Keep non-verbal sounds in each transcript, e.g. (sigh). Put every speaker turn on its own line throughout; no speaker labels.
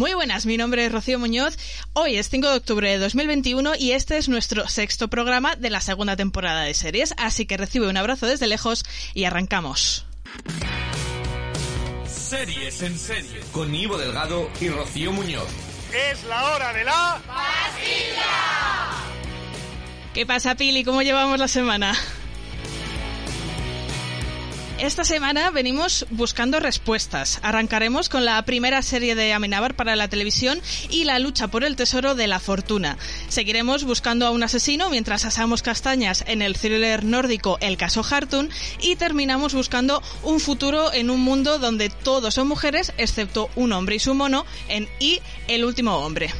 Muy buenas, mi nombre es Rocío Muñoz. Hoy es 5 de octubre de 2021 y este es nuestro sexto programa de la segunda temporada de series, así que recibe un abrazo desde lejos y arrancamos.
Series en serie con Ivo Delgado y Rocío Muñoz.
Es la hora de la
¡Pastilla!
¿Qué pasa, Pili? ¿Cómo llevamos la semana? Esta semana venimos buscando respuestas. Arrancaremos con la primera serie de Amenábar para la televisión y la lucha por el tesoro de la fortuna. Seguiremos buscando a un asesino mientras asamos castañas en el thriller nórdico El caso Hartun y terminamos buscando un futuro en un mundo donde todos son mujeres excepto un hombre y su mono en Y el último hombre.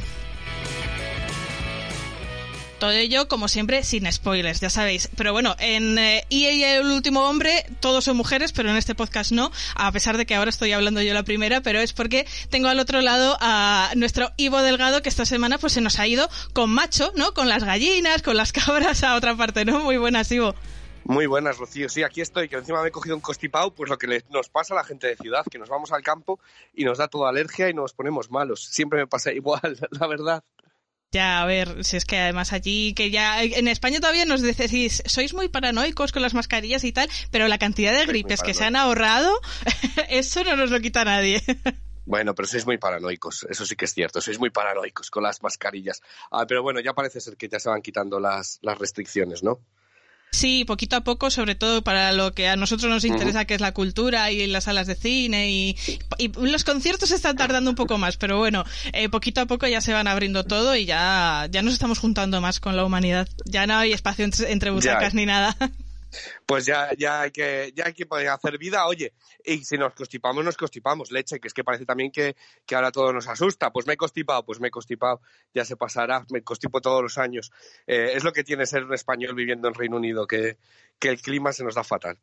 Todo ello, como siempre, sin spoilers, ya sabéis. Pero bueno, en eh, y el último hombre, todos son mujeres, pero en este podcast no, a pesar de que ahora estoy hablando yo la primera, pero es porque tengo al otro lado a nuestro Ivo Delgado, que esta semana pues se nos ha ido con macho, ¿no? Con las gallinas, con las cabras a otra parte, ¿no? Muy buenas, Ivo.
Muy buenas, Rocío. Sí, aquí estoy, que encima me he cogido un costipao, pues lo que nos pasa a la gente de ciudad, que nos vamos al campo y nos da toda alergia y nos ponemos malos. Siempre me pasa (laughs) igual, la verdad.
Ya, a ver, si es que además allí, que ya en España todavía nos decís, sois muy paranoicos con las mascarillas y tal, pero la cantidad de gripes que se han ahorrado, (laughs) eso no nos lo quita nadie.
Bueno, pero sois muy paranoicos, eso sí que es cierto, sois muy paranoicos con las mascarillas. Ah, pero bueno, ya parece ser que ya se van quitando las, las restricciones, ¿no?
Sí, poquito a poco, sobre todo para lo que a nosotros nos interesa, que es la cultura y las salas de cine y, y los conciertos están tardando un poco más, pero bueno, eh, poquito a poco ya se van abriendo todo y ya, ya nos estamos juntando más con la humanidad. Ya no hay espacio entre, entre butacas
Ya.
ni nada.
Pues ya, ya hay que, ya que poder hacer vida, oye, y si nos constipamos, nos constipamos, leche, que es que parece también que, que ahora todo nos asusta. Pues me he constipado, pues me he constipado, ya se pasará, me constipo todos los años. Eh, es lo que tiene ser un español viviendo en Reino Unido, que, que el clima se nos da fatal.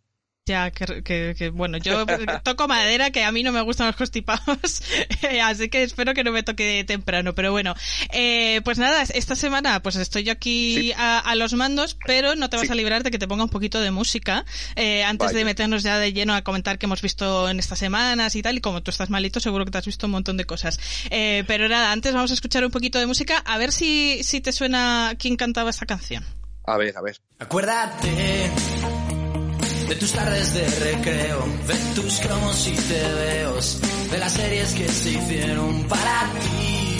Ya, que, que- que, bueno, yo (laughs) toco madera, que a mí no me gustan los constipados, (laughs) así que espero que no me toque temprano, pero bueno. Eh, pues nada, esta semana pues estoy yo aquí
Sí.
a, a los mandos, pero no te vas
Sí.
a librar de que te ponga un poquito de música, eh, antes
Vaya.
de meternos ya de lleno a comentar qué hemos visto en estas semanas y tal, y como tú estás malito, seguro que te has visto un montón de cosas. Eh, pero nada, antes vamos a escuchar un poquito de música, a ver si, si te suena quién cantaba esta canción.
A ver, a ver.
Acuérdate de tus tardes de recreo, de tus cromos y tebeos, de las series que se hicieron para ti.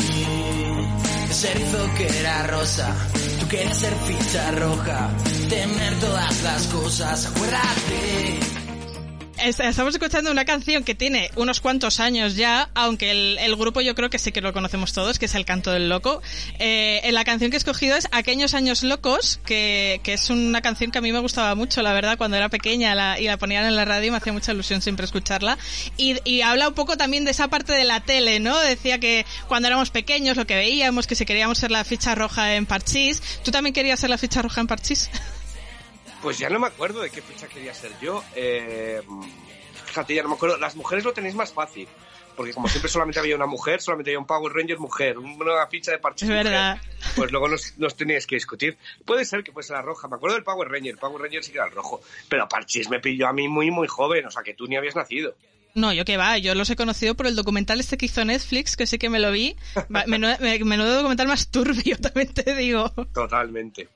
Ese erizo que era rosa, tú querías ser ficha roja, tener todas las cosas. Acuérdate.
Est- Estamos escuchando una canción que tiene unos cuantos años ya, aunque el, grupo yo creo que sí que lo conocemos todos, que es El Canto del Loco. Eh, en la canción que he escogido es Aquellos Años Locos, que, que es una canción que a mí me gustaba mucho, la verdad, cuando era pequeña y la ponían en la radio y me hacía mucha ilusión siempre escucharla. Y, y habla un poco también de esa parte de la tele, ¿no? Decía que cuando éramos pequeños lo que veíamos, que si queríamos ser la ficha roja en Parchís. ¿Tú también querías ser la ficha roja en Parchís? (laughs)
Pues ya no me acuerdo de qué ficha quería ser yo. Eh, fíjate, ya no me acuerdo. Las mujeres lo tenéis más fácil. Porque como siempre solamente había una mujer, solamente había un Power Ranger mujer, una ficha de parches
Es
mujer,
verdad.
Pues luego nos, nos teníais que discutir. Puede ser que fuese la roja. Me acuerdo del Power Ranger. El Power Ranger sí que era el rojo. Pero Parchís me pilló a mí muy, muy joven. O sea, que tú ni habías nacido.
No, yo que va, yo los he conocido por el documental este que hizo Netflix, que sí que me lo vi. Menudo, me- menudo documental más turbio, (laughs) también te digo.
Totalmente.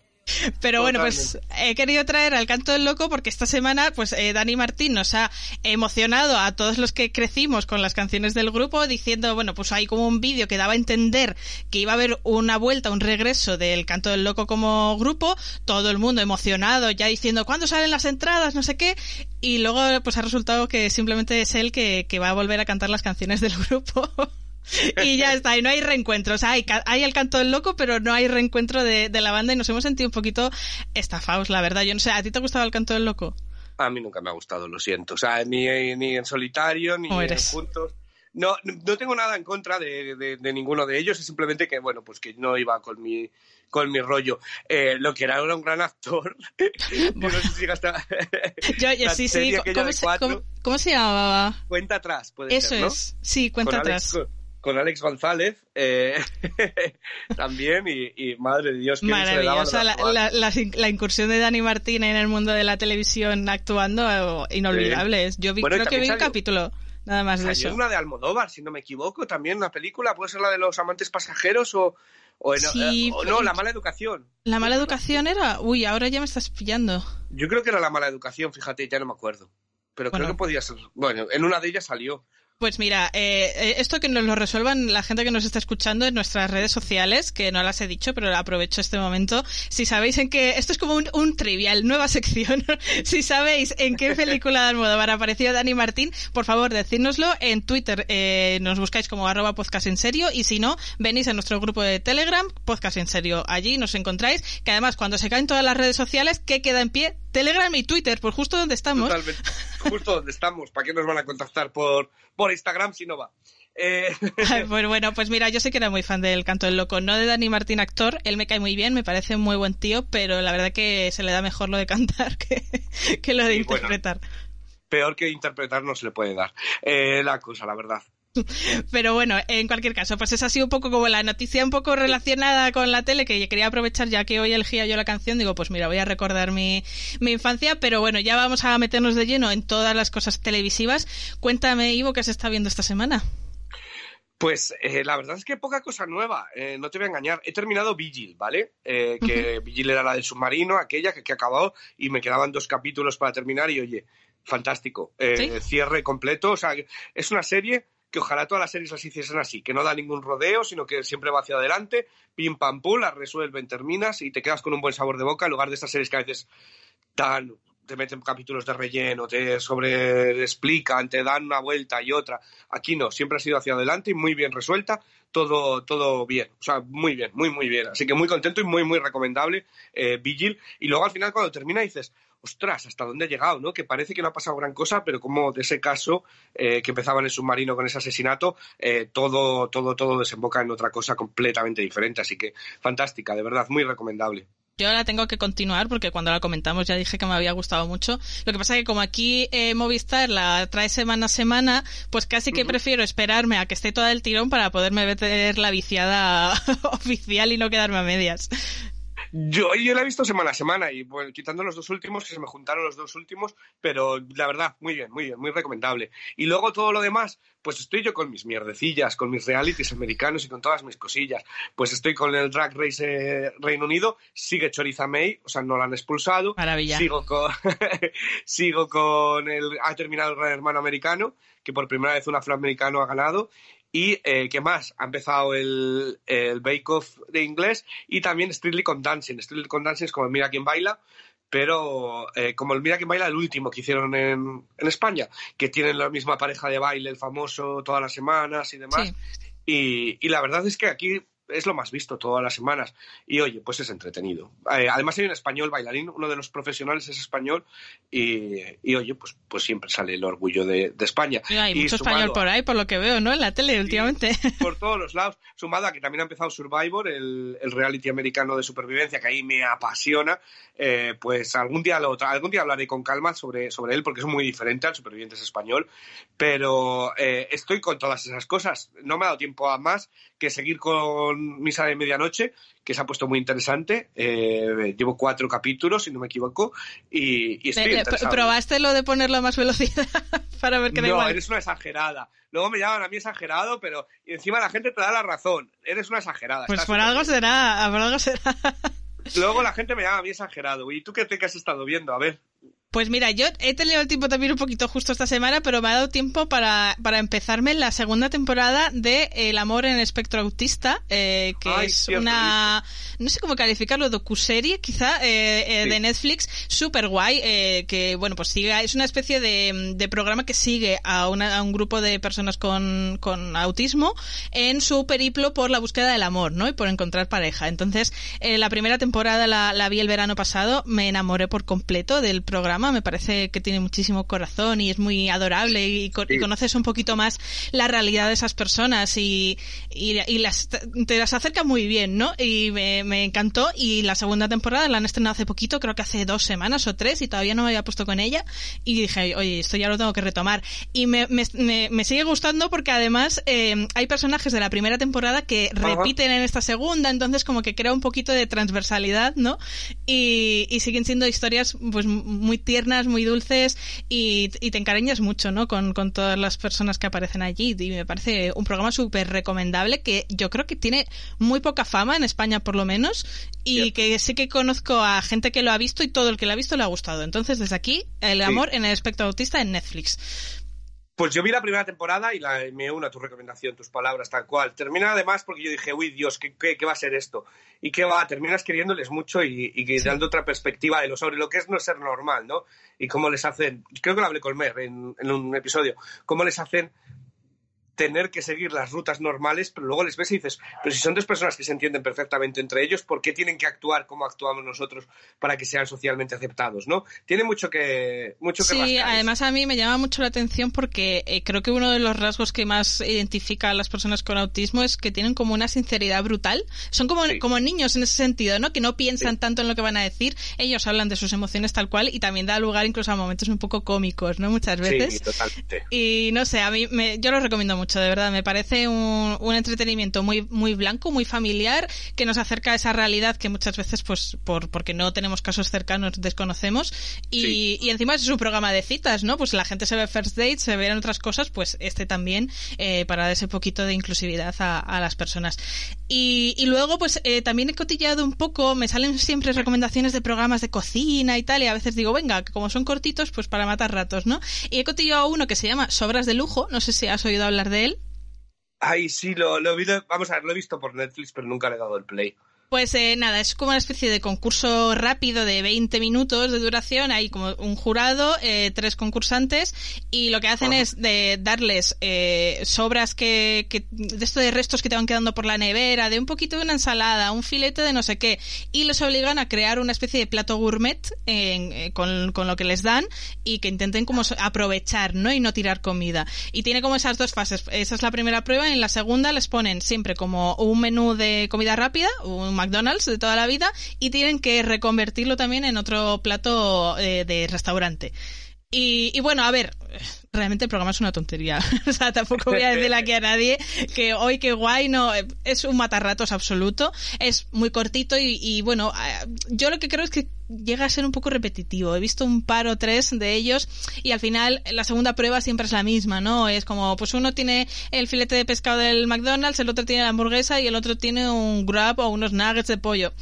Pero bueno, pues he querido traer al canto del loco porque esta semana, pues eh, Dani Martín nos ha emocionado a todos los que crecimos con las canciones del grupo, diciendo, bueno, pues hay como un vídeo que daba a entender que iba a haber una vuelta, un regreso del canto del loco como grupo, todo el mundo emocionado, ya diciendo, ¿cuándo salen las entradas? No sé qué. Y luego, pues ha resultado que simplemente es él que, que va a volver a cantar las canciones del grupo. (laughs) (laughs) y ya está, y no hay reencuentro. O sea, hay, hay el canto del loco, pero no hay reencuentro de, de la banda y nos hemos sentido un poquito estafados, la verdad. Yo no sé, ¿a ti te gustaba el canto del loco?
A mí nunca me ha gustado, lo siento. O sea, ni, ni en solitario, ni juntos. No, no tengo nada en contra de, de- de ninguno de ellos, es simplemente que, bueno, pues que no iba con mi, con mi rollo. Eh, lo que era era un gran actor. (laughs) Yo no sé si llegaste a- (laughs)
Yo, yo sí, sí. ¿Cómo se,
cuatro,
cómo- cómo se llamaba?
Cuenta atrás, puede
Eso
ser, ¿no?
es. Sí, cuenta
con
atrás.
Alex, con, Alex González eh, (laughs) también y, y madre de Dios que
Maravillosa la, la, la, la incursión de Dani Martín en el mundo de la televisión actuando, eh, inolvidable. es. Yo vi,
Bueno,
creo que vi un
salió-
capítulo. Nada más de eso.
una de Almodóvar, si no me equivoco, también una película, puede ser la de los amantes pasajeros o, o,
Sí,
eh, o no, la mala educación.
¿La mala educación era? Uy, ahora ya me estás pillando.
Yo creo que era la mala educación, fíjate, ya no me acuerdo. Pero
Bueno.
creo que podía ser. Bueno, en una de ellas salió.
Pues mira, eh, eh, esto que nos lo resuelvan la gente que nos está escuchando en nuestras redes sociales, que no las he dicho, pero aprovecho este momento. Si sabéis en qué, esto es como un, un trivial, nueva (laughs) sección. si sabéis en qué película de Almodóvar apareció Dani Martín, por favor, decídnoslo en Twitter. eh, nos buscáis como arroba podcast en serio y si no, venís a nuestro grupo de Telegram, podcast en serio. Allí nos encontráis, que además cuando se caen todas las redes sociales, ¿qué queda en pie? Telegram y Twitter, pues justo donde estamos.
Totalmente. Justo donde estamos. ¿Para qué nos van a contactar por, por Instagram si no va? Eh, (laughs)
Pues bueno, pues mira, yo sé que era muy fan del Canto del Loco, no de Dani Martín actor, él me cae muy bien, me parece un muy buen tío, pero la verdad que se le da mejor lo de cantar que, que lo de
bueno.
interpretar.
peor que interpretar no se le puede dar. Eh, la cosa, la verdad. (laughs)
Pero bueno, en cualquier caso, pues esa ha sido un poco como la noticia un poco relacionada con la tele, que quería aprovechar ya que hoy elegía yo la canción, digo, pues mira, voy a recordar mi, mi infancia, pero bueno, ya vamos a meternos de lleno en todas las cosas televisivas. Cuéntame, Ivo, qué se está viendo esta semana.
Pues eh, la verdad es que poca cosa nueva, eh, no te voy a engañar. He terminado Vigil, ¿vale? Eh, que Vigil era la del submarino, aquella que, que ha acabado y me quedaban dos capítulos para terminar y oye, fantástico. Eh,
¿Sí?
Cierre completo, o sea, es una serie que ojalá todas las series las hiciesen así, que no da ningún rodeo, sino que siempre va hacia adelante, pim pam pum, las resuelven, terminas y te quedas con un buen sabor de boca en lugar de estas series que a veces dan te meten capítulos de relleno, te sobre explican, te dan una vuelta y otra. Aquí no, siempre ha sido hacia adelante y muy bien resuelta, todo, todo bien, o sea, muy bien, muy, muy bien. Así que muy contento y muy, muy recomendable eh, Vigil. Y luego al final cuando termina dices, ostras, ¿hasta dónde ha llegado? ¿no? Que parece que no ha pasado gran cosa, pero como de ese caso eh, que empezaba en el submarino con ese asesinato, eh, todo, todo, todo desemboca en otra cosa completamente diferente. Así que fantástica, de verdad, muy recomendable.
Yo la tengo que continuar porque cuando la comentamos ya dije que me había gustado mucho. Lo que pasa es que como aquí eh, Movistar la trae semana a semana, pues casi que prefiero esperarme a que esté toda el tirón para poderme meter la viciada (laughs) oficial y no quedarme a medias.
Yo, yo la he visto semana a semana y bueno, quitando los dos últimos, que se me juntaron los dos últimos, pero la verdad, muy bien, muy bien, muy recomendable. Y luego todo lo demás, pues estoy yo con mis mierdecillas, con mis realities americanos y con todas mis cosillas. Pues estoy con el Drag Race eh, Reino Unido, sigue Choriza May, o sea, no la han expulsado.
Maravilla.
Sigo con, (laughs) sigo con el, ha terminado el Gran Hermano Americano, que por primera vez un afroamericano ha ganado. Y, eh, ¿qué más? Ha empezado el, el Bake Off de inglés y también Strictly con Dancing. Strictly con Dancing es como el Mira quién baila, pero eh, como el Mira quién baila, el último que hicieron en, en España, que tienen la misma pareja de baile, el famoso, todas las semanas y demás.
Sí.
Y, y la verdad es que aquí es lo más visto todas las semanas. Y oye, pues es entretenido. Eh, además hay un español bailarín, uno de los profesionales es español y, y oye, pues, pues siempre sale el orgullo de, de España.
Mira, hay
Y
mucho español por ahí, por lo que veo, ¿no? En la tele últimamente. (laughs)
por todos los lados. Sumado a que también ha empezado Survivor, el, el reality americano de supervivencia, que ahí me apasiona. eh, pues algún día lo algún día hablaré con calma sobre, sobre él, porque es muy diferente al Supervivientes español. Pero eh, estoy con todas esas cosas. No me ha dado tiempo a más que seguir con Misa de Medianoche, que se ha puesto muy interesante. Eh, llevo cuatro capítulos, si no me equivoco, y, y estoy
le-
interesado.
¿Probaste lo de ponerlo a más velocidad (laughs) para ver que da
No,
igual?
eres una exagerada. Luego me llaman a mí exagerado, pero encima la gente te da la razón. Eres una exagerada.
Pues por algo
bien.
será, por algo será. (laughs)
Luego la gente me llama a mí exagerado. ¿Y tú qué te que has estado viendo? A ver.
Pues mira, yo he tenido el tiempo también un poquito justo esta semana, pero me ha dado tiempo para, para empezarme la segunda temporada de El amor en espectro autista, eh, que
Ay,
es una, no sé cómo calificarlo, docuserie quizá, eh, eh,
Sí.
de Netflix, super guay, eh, que bueno, pues sigue, es una especie de, de programa que sigue a, una- a un grupo de personas con, con autismo en su periplo por la búsqueda del amor, ¿no? Y por encontrar pareja. Entonces, eh, la primera temporada la, la vi el verano pasado, me enamoré por completo del programa, me parece que tiene muchísimo corazón y es muy adorable y, co- y
Sí.
conoces un poquito más la realidad de esas personas y, y, y las, te las acerca muy bien, ¿no? Y me, me encantó y la segunda temporada la han estrenado hace poquito, creo que hace dos semanas o tres y todavía no me había puesto con ella y dije, oye, esto ya lo tengo que retomar. Y me, me, me- sigue gustando porque además eh, hay personajes de la primera temporada que repiten en esta segunda, entonces como que crea un poquito de transversalidad, ¿no? Y, y siguen siendo historias pues muy tiernas, muy dulces y, te encariñas mucho, ¿no? Con, con, todas las personas que aparecen allí. Y me parece un programa súper recomendable que yo creo que tiene muy poca fama en España, por lo menos, y que sí que conozco a gente que lo ha visto y todo el que lo ha visto le ha gustado. Entonces, desde aquí, el amor en el espectro autista en Netflix.
Pues yo vi la primera temporada y la, me uno a tu recomendación, tus palabras, tal cual. Termina además porque yo dije, uy, Dios, ¿qué, qué, va a ser esto? ¿Y qué va? Terminas queriéndoles mucho y, y dando otra perspectiva de lo sobre lo que es no ser normal, ¿no? Y cómo les hacen, creo que lo hablé con Mer en, en un episodio, cómo les hacen tener que seguir las rutas normales, pero luego les ves y dices, pero si son dos personas que se entienden perfectamente entre ellos, ¿por qué tienen que actuar como actuamos nosotros para que sean socialmente aceptados? ¿no? Tiene mucho que mucho que
Sí, además a mí me llama mucho la atención porque eh, creo que uno de los rasgos que más identifica a las personas con autismo es que tienen como una sinceridad brutal. Son como, como niños en ese sentido, ¿no? Que no piensan tanto en lo que van a decir, ellos hablan de sus emociones tal cual y también da lugar incluso a momentos un poco cómicos, ¿no? Muchas veces.
Sí, totalmente.
Y no sé, a mí me, yo lo recomiendo mucho de verdad. Me parece un, un, entretenimiento muy, muy blanco, muy familiar, que nos acerca a esa realidad que muchas veces, pues, por, porque no tenemos casos cercanos, desconocemos. Y, y encima es un programa de citas, ¿no? Pues la gente se ve first date, se ven otras cosas, pues este también, eh, para dar ese poquito de inclusividad a, a las personas. Y, y luego, pues, eh, también he cotillado un poco, me salen siempre recomendaciones de programas de cocina y tal, y a veces digo, venga, como son cortitos, pues para matar ratos, ¿no? Y he cotillado uno que se llama Sobras de Lujo, no sé si has oído hablar de él.
Ay, sí, lo, lo, vamos a ver, lo he visto por Netflix, pero nunca le he dado el play.
Pues eh, nada, es como una especie de concurso rápido de 20 minutos de duración. Hay como un jurado, eh, tres concursantes, y lo que hacen es de darles eh, sobras que, que, de esto de restos que te van quedando por la nevera, de un poquito de una ensalada, un filete de no sé qué, y los obligan a crear una especie de plato gourmet eh, con, con, lo que les dan y que intenten como aprovechar, ¿no? Y no tirar comida. Y tiene como esas dos fases. Esa es la primera prueba. Y en la segunda les ponen siempre como un menú de comida rápida, un McDonald's de toda la vida y tienen que reconvertirlo también en otro plato eh, de restaurante. Y, y, bueno, a ver, realmente el programa es una tontería. (laughs) o sea, tampoco voy a (laughs) decirle aquí a nadie que hoy qué guay, no, es un matarratos absoluto. Es muy cortito y, y bueno, yo lo que creo es que llega a ser un poco repetitivo. He visto un par o tres de ellos y al final la segunda prueba siempre es la misma, ¿no? Es como, pues uno tiene el filete de pescado del McDonald's, el otro tiene la hamburguesa y el otro tiene un grab o unos nuggets de pollo.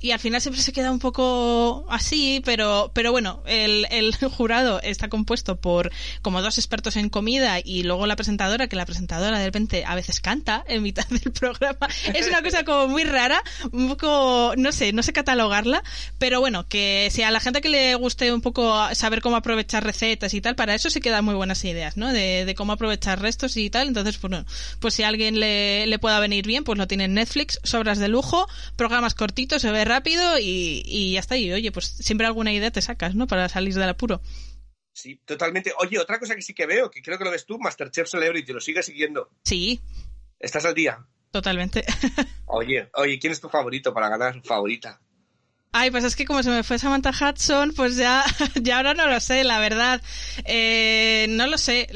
Y al final siempre se queda un poco así, pero, pero bueno, el, el (laughs) jurado está compuesto por como dos expertos en comida y luego la presentadora, que la presentadora de repente a veces canta en mitad (laughs) del programa. Es una cosa como muy rara, un poco, no sé, no sé catalogarla, pero bueno, que si a la gente que le guste un poco saber cómo aprovechar recetas y tal, para eso se quedan muy buenas ideas, ¿no? De, cómo aprovechar restos y tal. Entonces, pues, bueno, pues si a alguien le, le pueda venir bien, pues lo tiene en Netflix, sobras de lujo, programas cortitos, se ve rápido y, y ya está. Y oye, pues siempre alguna idea te sacas, ¿no? Para salir del apuro.
Sí, totalmente. Oye, otra cosa que sí que veo, que creo que lo ves tú, Masterchef Celebrity, lo sigues siguiendo.
Sí.
¿Estás al día?
Totalmente. (laughs)
oye, oye, ¿quién es tu favorito para ganar? Favorita.
Ay, pues es que como se me fue Samantha Hudson, pues ya, (laughs) ya ahora no lo sé, la verdad. Eh, no lo sé.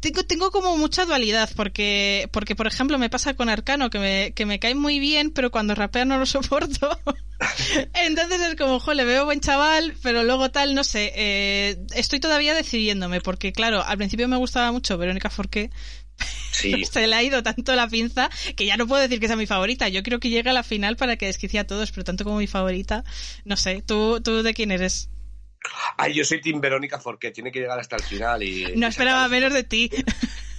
Tengo, tengo como mucha dualidad, porque, porque por ejemplo me pasa con Arcano, que me, que me cae muy bien, pero cuando rapea no lo (laughs) soporto. Entonces es como, jo, le veo buen chaval, pero luego tal, no sé, eh, estoy todavía decidiéndome, porque claro, al principio me gustaba mucho Verónica Forqué,
Sí. (laughs)
Se le ha ido tanto la pinza que ya no puedo decir que sea mi favorita. Yo creo que llega a la final para que desquicie a todos, pero tanto como mi favorita, no sé. ¿Tú, tú de quién eres?
Ay, yo soy Tim Verónica porque tiene que llegar hasta el final y...
No esperaba menos de ti.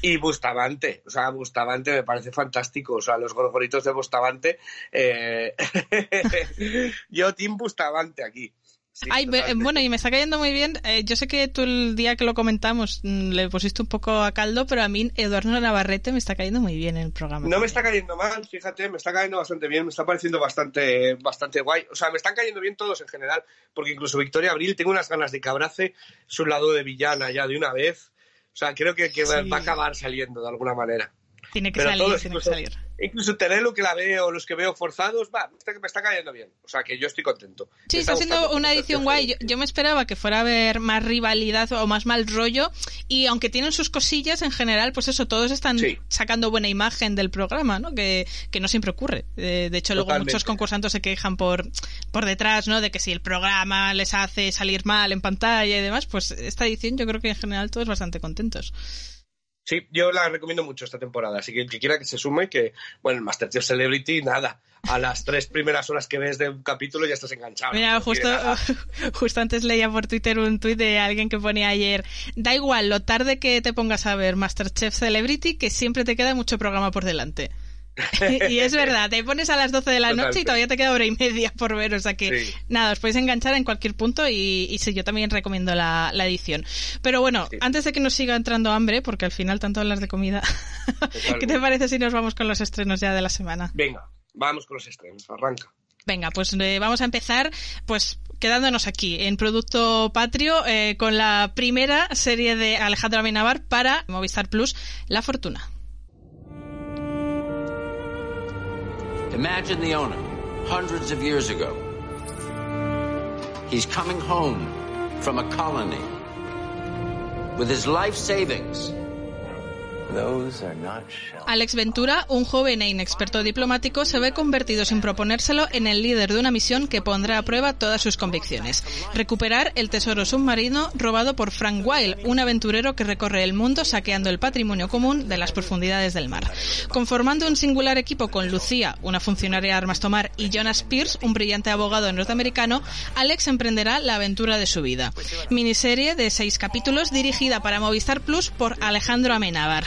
Y Bustamante, o sea, Bustamante me parece fantástico, o sea, los gorgoritos de Bustamante. Eh... (laughs) yo Tim Bustamante aquí.
Sí, Ay, bueno, y me está cayendo muy bien. Eh, yo sé que tú el día que lo comentamos mm, le pusiste un poco a caldo, pero a mí Eduardo Navarrete me está cayendo muy bien en el programa.
No me está cayendo mal, fíjate, me está cayendo bastante bien, me está pareciendo bastante, bastante guay. O sea, me están cayendo bien todos en general, porque incluso Victoria Abril, tengo unas ganas de que abrace su lado de villana ya de una vez. O sea, creo que, que sí. va a acabar saliendo de alguna manera.
Tiene que salir, tiene que salir
incluso lo que la veo, los que veo forzados, va, me está cayendo bien. O sea, que yo estoy contento.
Sí, está, siendo una edición guay. Yo, me esperaba que fuera a haber más rivalidad o más mal rollo. Y aunque tienen sus cosillas, en general, pues eso, todos están sacando buena imagen del programa, ¿no? Que, que no siempre ocurre. De, hecho, luego muchos concursantes se quejan por, por detrás, ¿no? De que si el programa les hace salir mal en pantalla y demás, pues esta edición yo creo que en general todos bastante contentos.
Sí, yo la recomiendo mucho esta temporada, así que el que quiera que se sume, que, bueno, el Masterchef Celebrity, nada, a las tres primeras horas que ves de un capítulo ya estás enganchado.
Mira, justo, (laughs) justo antes leía por Twitter un tuit de alguien que ponía ayer, da igual lo tarde que te pongas a ver Masterchef Celebrity, que siempre te queda mucho programa por delante. (laughs) y es verdad, te pones a las 12 de la noche y todavía te queda hora y media por ver, o sea que nada, os podéis enganchar en cualquier punto y, y sí, yo también recomiendo la, edición. Pero bueno, antes de que nos siga entrando hambre, porque al final tanto hablas de comida, (laughs) ¿qué te parece si nos vamos con los estrenos ya de la semana?
Venga, vamos con los estrenos, arranca.
Venga, pues eh, vamos a empezar pues quedándonos aquí en Producto Patrio eh, con la primera serie de Alejandro Amenábar para Movistar Plus, La Fortuna. Imagine the owner, hundreds of years ago. He's coming home from a colony with his life savings Alex Ventura, un joven e inexperto diplomático, se ve convertido sin proponérselo en el líder de una misión que pondrá a prueba todas sus convicciones. Recuperar el tesoro submarino robado por Frank Wilde, un aventurero que recorre el mundo saqueando el patrimonio común de las profundidades del mar. Conformando un singular equipo con Lucía, una funcionaria de armas tomar, y Jonas Pierce, un brillante abogado norteamericano, Alex emprenderá la aventura de su vida. Miniserie de seis capítulos dirigida para Movistar Plus por Alejandro Amenábar.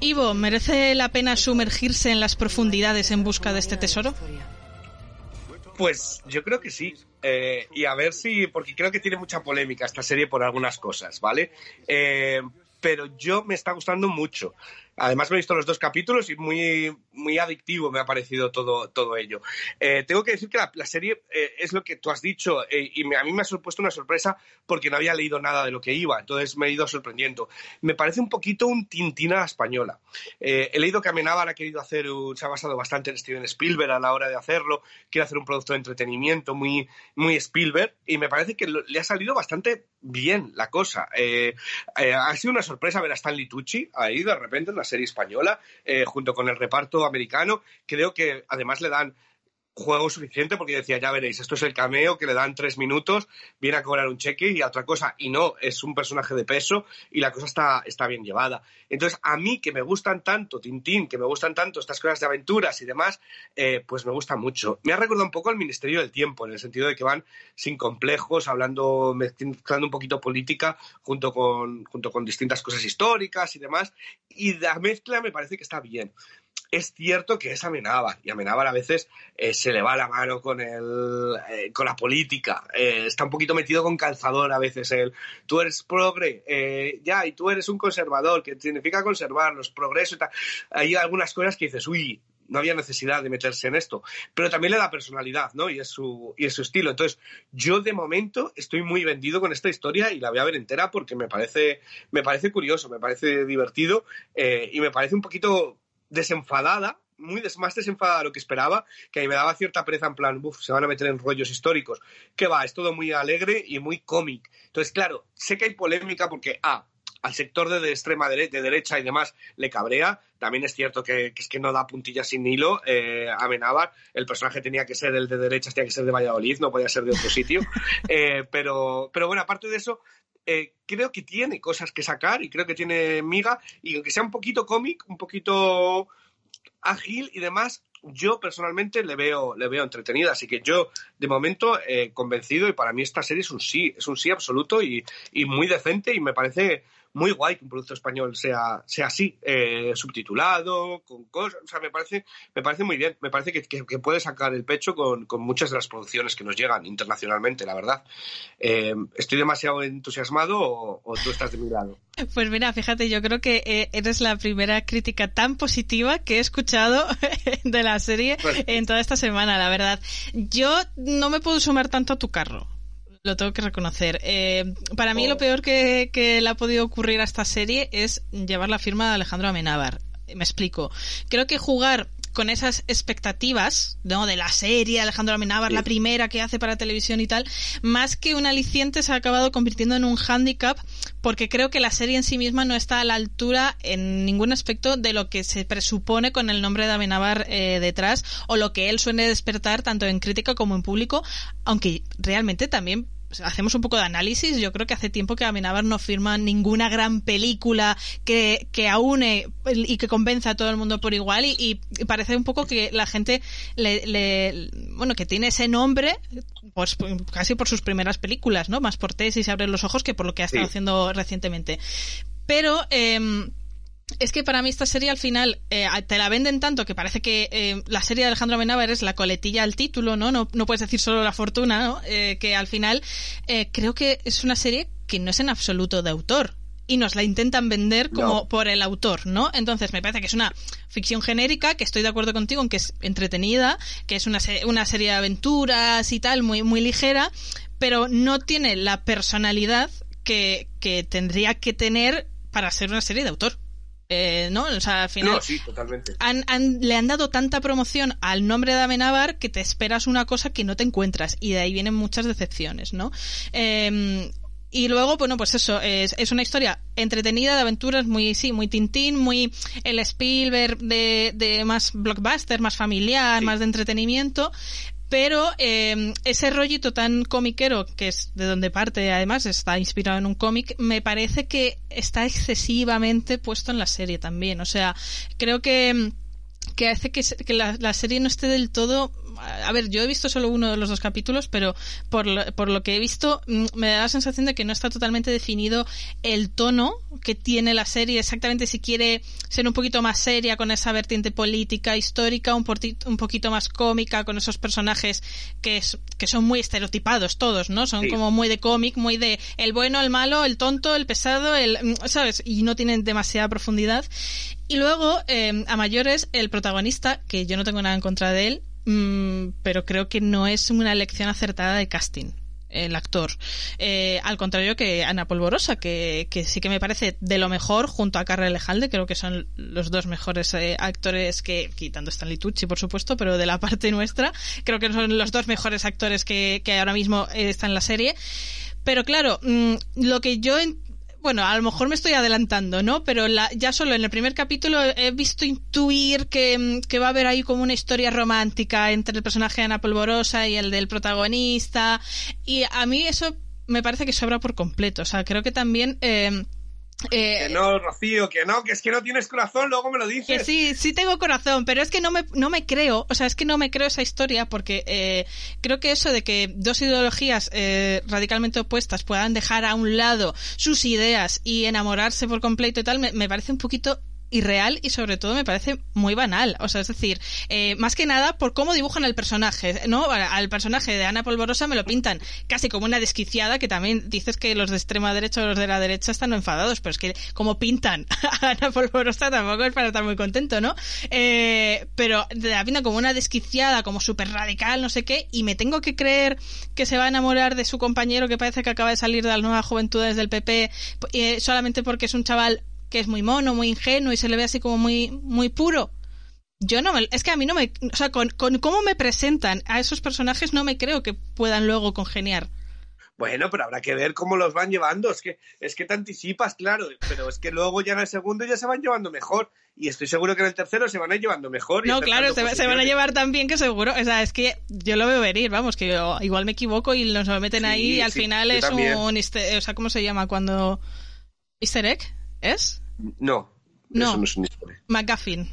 Ivo, ¿merece la pena sumergirse en las profundidades en busca de este tesoro?
Pues yo creo que sí. Eh, y a ver si, porque creo que tiene mucha polémica esta serie por algunas cosas, ¿vale? Eh, pero yo me está gustando mucho. Además me he visto los dos capítulos y muy, muy adictivo me ha parecido todo, todo ello. Eh, tengo que decir que la, serie eh, es lo que tú has dicho eh, y a mí me ha supuesto una sorpresa porque no había leído nada de lo que iba, entonces me he ido sorprendiendo. Me parece un poquito un Tintina española. he leído que Amenábar ha querido hacer, se ha basado bastante en Steven Spielberg a la hora de hacerlo, quiere hacer un producto de entretenimiento muy, muy Spielberg y me parece que le ha salido bastante bien la cosa. ha sido una sorpresa ver a Stanley Tucci ahí de repente en la serie española, eh, junto con el reparto americano. Creo que además le dan juego suficiente porque decía, ya veréis, esto es el cameo que le dan tres minutos, viene a cobrar un cheque y a otra cosa. Y no, es un personaje de peso y la cosa está, está bien llevada. Entonces, a mí que me gustan tanto Tintín, que me gustan tanto estas cosas de aventuras y demás, eh, pues me gusta mucho. Me ha recordado un poco al Ministerio del Tiempo, en el sentido de que van sin complejos, hablando, mezclando un poquito política junto con, junto con distintas cosas históricas y demás. Y la mezcla me parece que está bien es cierto que es Amenábar y Amenábar a veces eh, se le va la mano con el, eh, con la política, eh, está un poquito metido con calzador a veces él. Tú eres progre, ya, y tú eres un conservador, que significa conservar los progresos y tal. Hay algunas cosas que dices, uy, no había necesidad de meterse en esto, pero también le da personalidad, ¿no? Y es su, y es su estilo. Entonces, yo de momento estoy muy vendido con esta historia y la voy a ver entera porque me parece, me parece curioso, me parece divertido y me parece un poquito desenfadada, muy más desenfadada de lo que esperaba, que ahí me daba cierta pereza en plan, uff, se van a meter en rollos históricos. Que va, es todo muy alegre y muy cómic. Entonces, claro, sé que hay polémica porque, A, al sector de, extrema de derecha y demás le cabrea. También es cierto que, es que no da puntillas sin hilo eh, a Benavar. El personaje tenía que ser el de derecha, tenía que ser de Valladolid, no podía ser de otro sitio. (laughs) Eh, pero, pero bueno, aparte de eso, eh, creo que tiene cosas que sacar y creo que tiene miga y aunque sea un poquito cómic, un poquito ágil y demás, yo personalmente le veo, le veo entretenida. Así que yo, de momento, eh, convencido y para mí esta serie es un sí, es un sí absoluto y, y muy decente y me parece muy guay que un producto español sea, sea así, eh, subtitulado, con cosas, o sea, me parece, me parece muy bien, me parece que, que, puede sacar el pecho con, con, muchas de las producciones que nos llegan internacionalmente, la verdad. Eh, ¿Estoy demasiado entusiasmado o, tú estás de mi lado?
Pues mira, fíjate, yo creo que eh, eres la primera crítica tan positiva que he escuchado (laughs) de la serie pues en toda esta semana, la verdad. Yo no me puedo sumar tanto a tu carro lo tengo que reconocer. Eh, para mí lo oh. peor que, le ha podido ocurrir a esta serie es llevar la firma de Alejandro Amenábar. Me explico. Creo que jugar con esas expectativas, ¿no? De la serie, Alejandro Amenábar, la primera que hace para televisión y tal, más que un aliciente se ha acabado convirtiendo en un hándicap porque creo que la serie en sí misma no está a la altura en ningún aspecto de lo que se presupone con el nombre de Amenábar eh, detrás o lo que él suele despertar tanto en crítica como en público, aunque realmente también hacemos un poco de análisis, yo creo que hace tiempo que Amenábar no firma ninguna gran película que, que aúne y que convenza a todo el mundo por igual y, parece un poco que la gente le, bueno, que tiene ese nombre pues casi por sus primeras películas, ¿no? Más por tesis y abre los ojos que por lo que ha estado haciendo recientemente. Pero eh, es que para mí esta serie al final eh, te la venden tanto que parece que eh, la serie de Alejandro Amenábar es la coletilla al título, ¿no? No, no puedes decir solo la fortuna, ¿no? Eh, que al final creo que es una serie que no es en absoluto de autor y nos la intentan vender como por el autor, ¿no? Entonces me parece que es una ficción genérica, que estoy de acuerdo contigo en que es entretenida, que es una, una serie de aventuras y tal, muy, muy ligera, pero no tiene la personalidad que, que tendría que tener para ser una serie de autor. Eh, ¿no? O sea, al final.
No, sí, totalmente.
Han, han, le han dado tanta promoción al nombre de Amenábar que te esperas una cosa que no te encuentras. Y de ahí vienen muchas decepciones, ¿no? Eh, y luego, bueno, pues eso, es, es, una historia entretenida de aventuras muy, sí, muy Tintín, muy el Spielberg de, de más blockbuster, más familiar, más de entretenimiento. Pero eh, ese rollito tan comiquero, que es de donde parte, además, está inspirado en un cómic, me parece que está excesivamente puesto en la serie también. O sea, creo que que hace que, que la, la, serie no esté del todo a ver, yo he visto solo uno de los dos capítulos, pero por lo, por lo que he visto mm, me da la sensación de que no está totalmente definido el tono que tiene la serie, exactamente si quiere ser un poquito más seria con esa vertiente política, histórica, un, un poquito más cómica con esos personajes que, es, que son muy estereotipados todos, ¿no? Son como muy de cómic, muy de el bueno, el malo, el tonto, el pesado, el, mm, ¿sabes? Y no tienen demasiada profundidad. Y luego, eh, a mayores, el protagonista, que yo no tengo nada en contra de él, Mm, pero creo que no es una elección acertada de casting el actor. Eh, al contrario que Ana Polvorosa, que, que, sí que me parece de lo mejor junto a Carla Lejalde, creo que son los dos mejores eh, actores que, quitando Stanley Tucci, por supuesto, pero de la (laughs) parte nuestra, creo que son los dos mejores actores que, que ahora mismo están en la serie. Pero claro, mm, lo que yo bueno, a lo mejor me estoy adelantando, ¿no? Pero la, ya solo en el primer capítulo he visto intuir que, que, va a haber ahí como una historia romántica entre el personaje de Ana Polvorosa y el del protagonista. Y a mí eso me parece que sobra por completo. O sea, creo que también eh,
eh, que no, Rocío, que no, que es que no tienes corazón, luego me lo dices.
Que sí, sí tengo corazón, pero es que no me, no me creo, o sea, es que no me creo esa historia porque eh, creo que eso de que dos ideologías eh, radicalmente opuestas puedan dejar a un lado sus ideas y enamorarse por completo y tal, me, me parece un poquito irreal y sobre todo me parece muy banal. O sea, es decir, eh, más que nada por cómo dibujan el personaje, ¿no? Al personaje de Ana Polvorosa me lo pintan casi como una desquiciada, que también dices que los de extrema derecha o los de la derecha están enfadados, pero es que como pintan (laughs) a Ana Polvorosa tampoco es para estar muy contento, ¿no? Eh, pero la pintan como una desquiciada, como súper radical, no sé qué, y me tengo que creer que se va a enamorar de su compañero que parece que acaba de salir de las nuevas juventudes del PP eh, solamente porque es un chaval que es muy mono, muy ingenuo y se le ve así como muy, muy puro. Yo no me, es que a mí no me, o sea, con, con cómo me presentan a esos personajes no me creo que puedan luego congeniar.
Bueno, pero habrá que ver cómo los van llevando. Es que, es que te anticipas, claro, pero es que luego ya en el segundo ya se van llevando mejor. Y estoy seguro que en el tercero se van a ir llevando mejor.
no, claro, se, van a llevar tan bien que seguro. O sea, es que yo lo veo venir, vamos, que igual me equivoco y nos lo meten ahí y al final es un. O sea, ¿cómo se llama cuando. ¿Easter egg? ¿Es?
No.
No.
Eso no es un easter
McGuffin.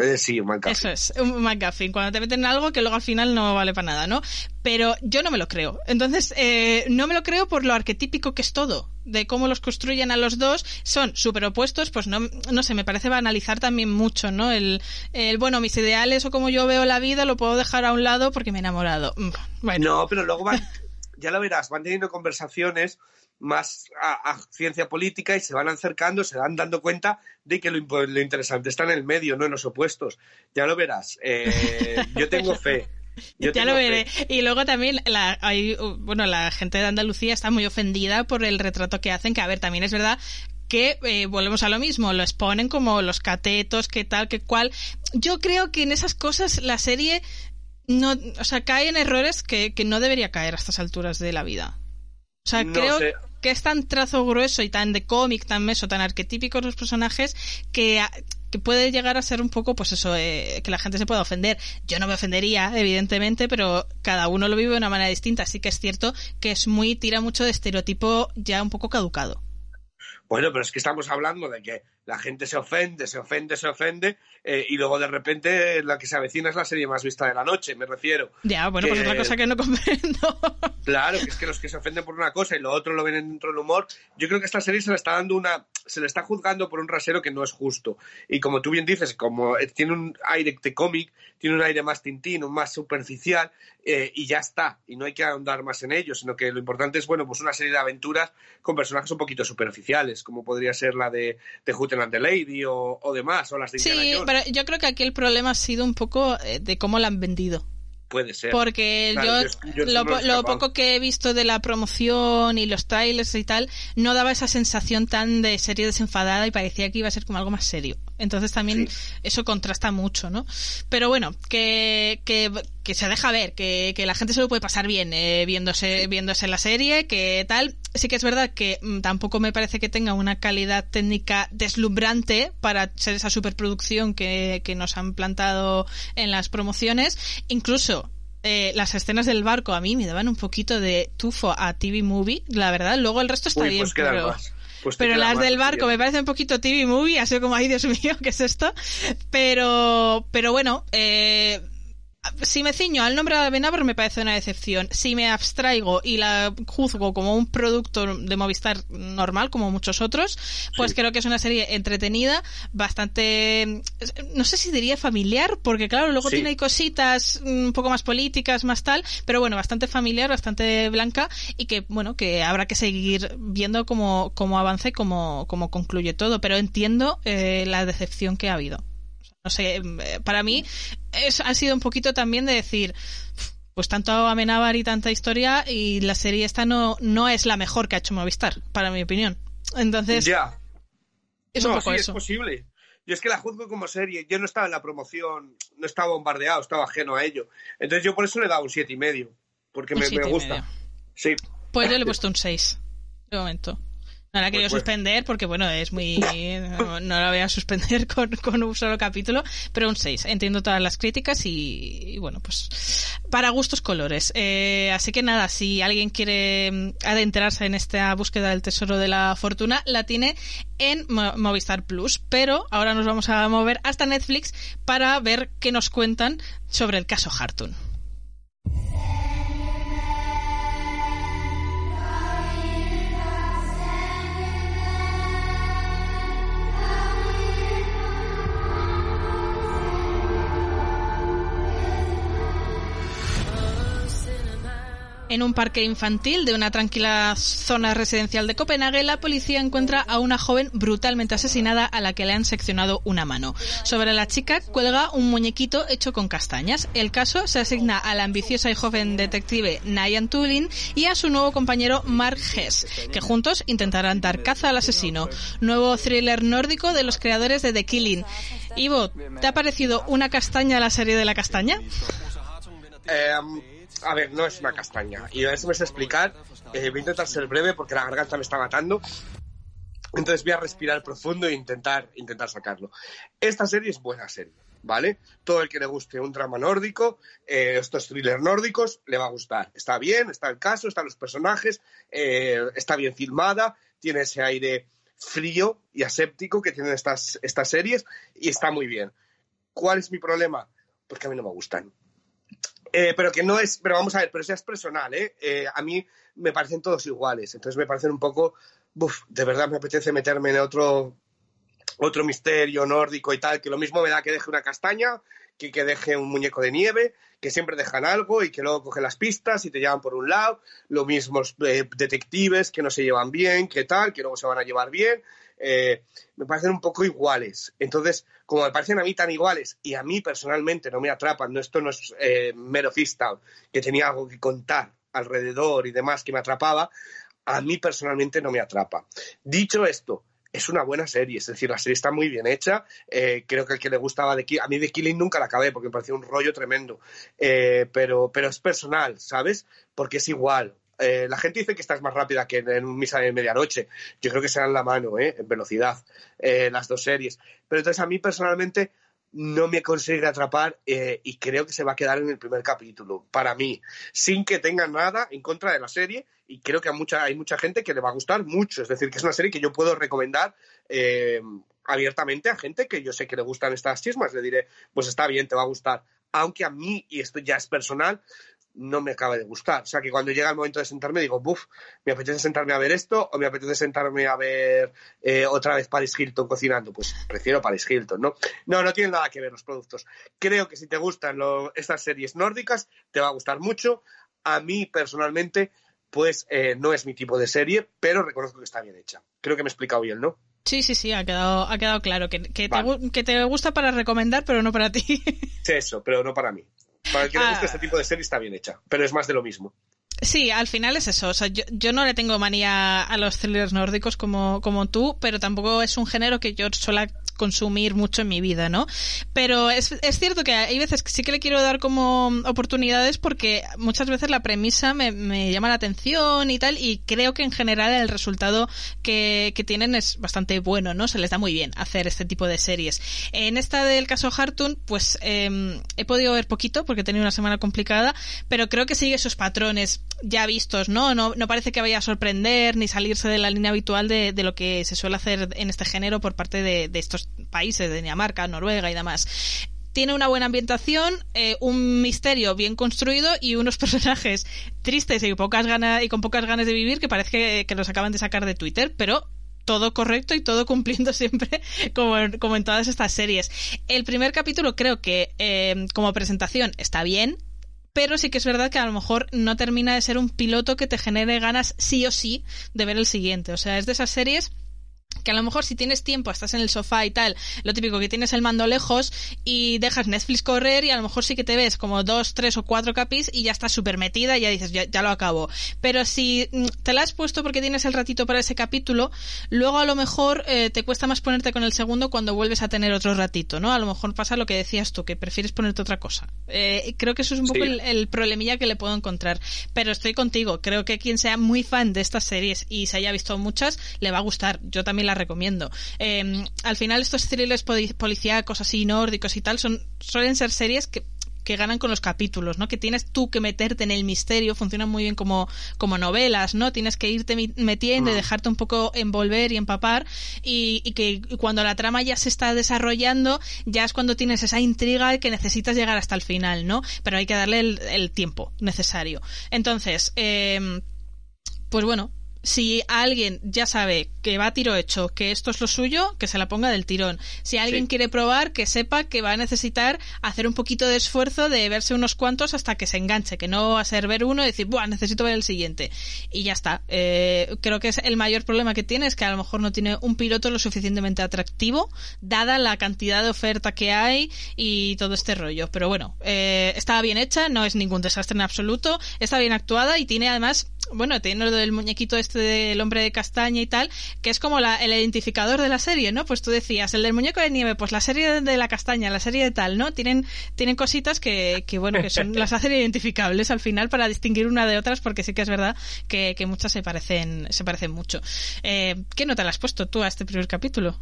Eh, sí, un McGuffin.
Eso es, un McGuffin. Cuando te meten algo que luego al final no vale para nada, ¿no? Pero yo no me lo creo. Entonces, eh, no me lo creo por lo arquetípico que es todo. De cómo los construyen a los dos. Son súper opuestos, pues no, no sé, me parece banalizar también mucho, ¿no? El, el, bueno, mis ideales o como yo veo la vida lo puedo dejar a un lado porque me he enamorado. Mm, bueno.
No, pero luego van, ya lo verás, van teniendo conversaciones más a, ciencia política y se van acercando, se van dando cuenta de que lo, interesante está en el medio, no en los opuestos. Ya lo verás. Eh, yo tengo fe.
ya lo veré. Y luego también, la, hay, bueno, la gente de Andalucía está muy ofendida por el retrato que hacen, que a ver, también es verdad que eh, volvemos a lo mismo, lo exponen como los catetos, que tal, que cual. Yo creo que en esas cosas la serie no, o sea, cae en errores que, que no debería caer a estas alturas de la vida. O sea, creo que es tan trazo grueso y tan de cómic, tan meso, tan arquetípicos los personajes que que puede llegar a ser un poco, pues eso, eh, que la gente se pueda ofender. Yo no me ofendería, evidentemente, pero cada uno lo vive de una manera distinta. Así que es cierto que es muy, tira mucho de estereotipo ya un poco caducado.
Bueno, pero es que estamos hablando de que la gente se ofende, se ofende, se ofende, eh, y luego de repente la que se avecina es la serie más vista de la noche, me refiero.
Ya, bueno, pues otra cosa que no comprendo. (laughs)
Claro, que es que los que se ofenden por una cosa y lo otro lo ven dentro del humor, yo creo que esta serie se le está dando una, se le está juzgando por un rasero que no es justo. Y como tú bien dices, como tiene un aire de cómic, tiene un aire más tintín, más superficial, eh, y ya está. Y no hay que ahondar más en ello, sino que lo importante es, bueno, pues una serie de aventuras con personajes un poquito superficiales, como podría ser la de, de and the Lady o, demás, o las de
Sí, pero yo creo que aquí el problema ha sido un poco eh, de cómo la han vendido.
Puede ser.
Porque yo, lo, poco que he visto de la promoción y los trailers y tal, no daba esa sensación tan de serie desenfadada y parecía que iba a ser como algo más serio. Entonces también eso contrasta mucho, ¿no? Pero bueno, que, que, que se deja ver, que, que, la gente se lo puede pasar bien eh, viéndose, viéndose la serie, que tal. Sí que es verdad que mm, tampoco me parece que tenga una calidad técnica deslumbrante para ser esa superproducción que, que nos han plantado en las promociones. Incluso eh, las escenas del barco a mí me daban un poquito de tufo a TV Movie, la verdad. Luego el resto está bien, pues pero... Pues pero las del barco me parece un poquito TV movie, así como, ay Dios mío, (laughs) ¿qué es esto? Pero, pero bueno, eh, si me ciño al nombre de Benavar me parece una decepción. Si me abstraigo y la juzgo como un producto de Movistar normal, como muchos otros, pues creo que es una serie entretenida, bastante, no sé si diría familiar, porque claro, luego tiene cositas un poco más políticas, más tal, pero bueno, bastante familiar, bastante blanca y que, bueno, que habrá que seguir viendo cómo, cómo avanza y cómo, cómo concluye todo, pero entiendo eh, la decepción que ha habido no sé, eh, para mí es, ha sido un poquito también de decir, pues tanto Amenábar y tanta historia y la serie esta no, no es la mejor que ha hecho Movistar, para mi opinión. Entonces,
ya.
Es un poco
es posible. Yo es que la juzgo como serie. Yo no estaba en la promoción, no estaba bombardeado, estaba ajeno a ello. Entonces yo por eso le he dado un siete y medio, porque me, me gusta. Sí.
Pues yo le he (laughs) puesto un 6 de momento. No la he querido pues, pues. suspender porque, bueno, es muy. No, la voy a suspender (laughs) con, con, un solo capítulo, pero un 6. Entiendo todas las críticas y, bueno, pues. Para gustos colores. Eh, así que nada, si alguien quiere mm, adentrarse en esta búsqueda del tesoro de la fortuna, la tiene en Movistar Plus. Pero ahora nos vamos a mover hasta Netflix para ver qué nos cuentan sobre el caso Hartun. En un parque infantil de una tranquila zona residencial de Copenhague, la policía encuentra a una joven brutalmente asesinada a la que le han seccionado una mano. Sobre la chica cuelga un muñequito hecho con castañas. El caso se asigna a la ambiciosa y joven detective Nayan Tulin y a su nuevo compañero Mark Hess, que juntos intentarán dar caza al asesino. Nuevo thriller nórdico de los creadores de The Killing. Ivo, ¿te ha parecido una castaña la serie de la castaña?
Em, a ver, no es una castaña. Y a eso me sé explicar. Eh, voy a intentar ser breve porque la garganta me está matando. Entonces voy a respirar profundo e intentar, intentar sacarlo. Esta serie es buena serie, ¿vale? Todo el que le guste un drama nórdico, eh, estos thrillers nórdicos, le va a gustar. Está bien, está el caso, están los personajes, eh, está bien filmada, tiene ese aire frío y aséptico que tienen estas, estas series y está muy bien. ¿Cuál es mi problema? Porque a mí no me gustan. Eh, pero que no es, pero vamos a ver, pero eso es personal, ¿eh? ¿eh? A mí me parecen todos iguales, entonces me parecen un poco, uf, de verdad me apetece meterme en otro, otro misterio nórdico y tal, que lo mismo me da que deje una castaña, que, que deje un muñeco de nieve, que siempre dejan algo y que luego cogen las pistas y te llevan por un lado, lo mismo eh, detectives que no se llevan bien, que tal, que luego se van a llevar bien, eh, me parecen un poco iguales. Entonces, como me parecen a mí tan iguales y a mí personalmente no me atrapan, no, esto no es eh, mero que tenía algo que contar alrededor y demás que me atrapaba, a mí personalmente no me atrapa. Dicho esto, es una buena serie, es decir, la serie está muy bien hecha, eh, creo que al que le gustaba de a mí de Killing nunca la acabé porque me pareció un rollo tremendo, eh, pero, pero es personal, ¿sabes? Porque es igual, eh, la gente dice que estás más rápida que en, un misa de medianoche. Yo creo que serán la mano, ¿eh? En velocidad, las dos series. Pero entonces a mí personalmente no me consigue atrapar y creo que se va a quedar en el primer capítulo, para mí, sin que tenga nada en contra de la serie y creo que hay mucha gente que le va a gustar mucho. Es decir, que es una serie que yo puedo recomendar eh, abiertamente a gente que yo sé que le gustan estas chismas. Le diré, pues está bien, te va a gustar. Aunque a mí, y esto ya es personal, no me acaba de gustar. O sea, que cuando llega el momento de sentarme digo, buf, me apetece sentarme a ver esto o me apetece sentarme a ver eh, otra vez Paris Hilton cocinando. Pues prefiero Paris Hilton, ¿no? No, no tiene nada que ver los productos. Creo que si te gustan estas series nórdicas, te va a gustar mucho. A mí, personalmente, pues eh, no es mi tipo de serie, pero reconozco que está bien hecha. Creo que me he explicado bien, ¿no?
Sí, sí, sí, ha quedado, ha quedado claro. Que, que, te, que te gusta para recomendar, pero no para ti.
Sí, eso, pero no para mí. Para el que le guste ah. este tipo de serie está bien hecha, pero es más de lo mismo.
Sí, al final es eso. O sea, yo, yo, no le tengo manía a los thrillers nórdicos como, como tú, pero tampoco es un género que yo suela consumir mucho en mi vida, ¿no? Pero es, es cierto que hay veces que sí que le quiero dar como oportunidades porque muchas veces la premisa me, me llama la atención y tal, y creo que en general el resultado que, que tienen es bastante bueno, ¿no? Se les da muy bien hacer este tipo de series. En esta del caso Hartun, pues eh, he podido ver poquito porque he tenido una semana complicada, pero creo que sigue esos patrones ya vistos, ¿no? No, no parece que vaya a sorprender ni salirse de la línea habitual de, de lo que se suele hacer en este género por parte de, de estos países, de Dinamarca, Noruega y demás tiene una buena ambientación, eh, un misterio bien construido y unos (laughs) personajes tristes y pocas ganas y con pocas ganas de vivir que parece que, los acaban de sacar de Twitter, pero todo correcto y todo cumpliendo (laughs) siempre como, como en todas estas series. El primer capítulo creo que eh, como presentación está bien, pero sí que es verdad que a lo mejor no termina de ser un piloto que te genere ganas sí o sí de ver el siguiente. O sea, es de esas series que a lo mejor si tienes tiempo, estás en el sofá y tal, lo típico que tienes el mando lejos y dejas Netflix correr y a lo mejor sí que te ves como dos, tres o cuatro capis y ya estás súper metida y ya dices, ya, lo acabo. Pero si mm, te la has puesto porque tienes el ratito para ese capítulo, luego a lo mejor eh, te cuesta más ponerte con el segundo cuando vuelves a tener otro ratito, ¿no? A lo mejor pasa lo que decías tú, que prefieres ponerte otra cosa. Eh, creo que eso es un poco el, el problemilla que le puedo encontrar. Pero estoy contigo, creo que quien sea muy fan de estas series y se haya visto muchas, le va a gustar. Yo también la recomiendo. Em, al final estos thrillers policíacos así nórdicos y tal son suelen ser series que que ganan con los capítulos, ¿no? Que tienes tú que meterte en el misterio, funcionan muy bien como, como novelas, ¿no? Tienes que irte metiendo y mm. dejarte un poco envolver y empapar y, y, que cuando la trama ya se está desarrollando, ya es cuando tienes esa intriga que necesitas llegar hasta el final, ¿no? Pero hay que darle el, el tiempo necesario. Entonces, eh, pues bueno, si alguien ya sabe que va a tiro hecho, que esto es lo suyo, que se la ponga del tirón. Si alguien quiere probar, que sepa que va a necesitar hacer un poquito de esfuerzo de verse unos cuantos hasta que se enganche, que no va a ser ver uno y decir, Buah, necesito ver el siguiente. Y ya está. Eh, creo que es el mayor problema que tiene es que a lo mejor no tiene un piloto lo suficientemente atractivo, dada la cantidad de oferta que hay y todo este rollo. Pero bueno, eh, está bien hecha, no es ningún desastre en absoluto, está bien actuada y tiene además bueno, tiene lo del muñequito este del hombre de castaña y tal, que es como la, el identificador de la serie, ¿no? Pues tú decías, el del muñeco de nieve, pues la serie de la castaña, la serie de tal, ¿no? Tienen, tienen cositas que, que bueno, que son, (laughs) las hacen identificables al final para distinguir una de otras, porque sí que es verdad que, que muchas se parecen, se parecen mucho. Eh, ¿Qué nota le has puesto tú a este primer capítulo?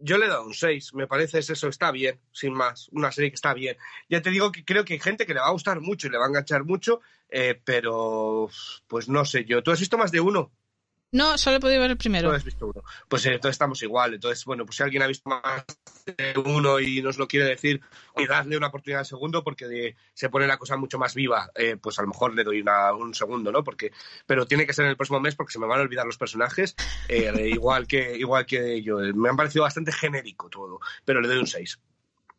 Yo le he dado un 6, me parece eso, está bien, sin más, una serie que está bien. Ya te digo que creo que hay gente que le va a gustar mucho y le va a enganchar mucho, eh, pero pues no sé yo. ¿Tú has visto más de uno?
No, solo he podido ver el primero.
has visto uno. Pues eh, entonces estamos igual. Entonces, bueno, pues si alguien ha visto más de uno y nos lo quiere decir, y darle una oportunidad al segundo porque se pone la cosa mucho más viva, eh, pues a lo mejor le doy un segundo, ¿no? Porque, pero tiene que ser en el próximo mes porque se me van a olvidar los personajes, igual que igual que yo. Me han parecido bastante genérico todo, pero le doy un 6.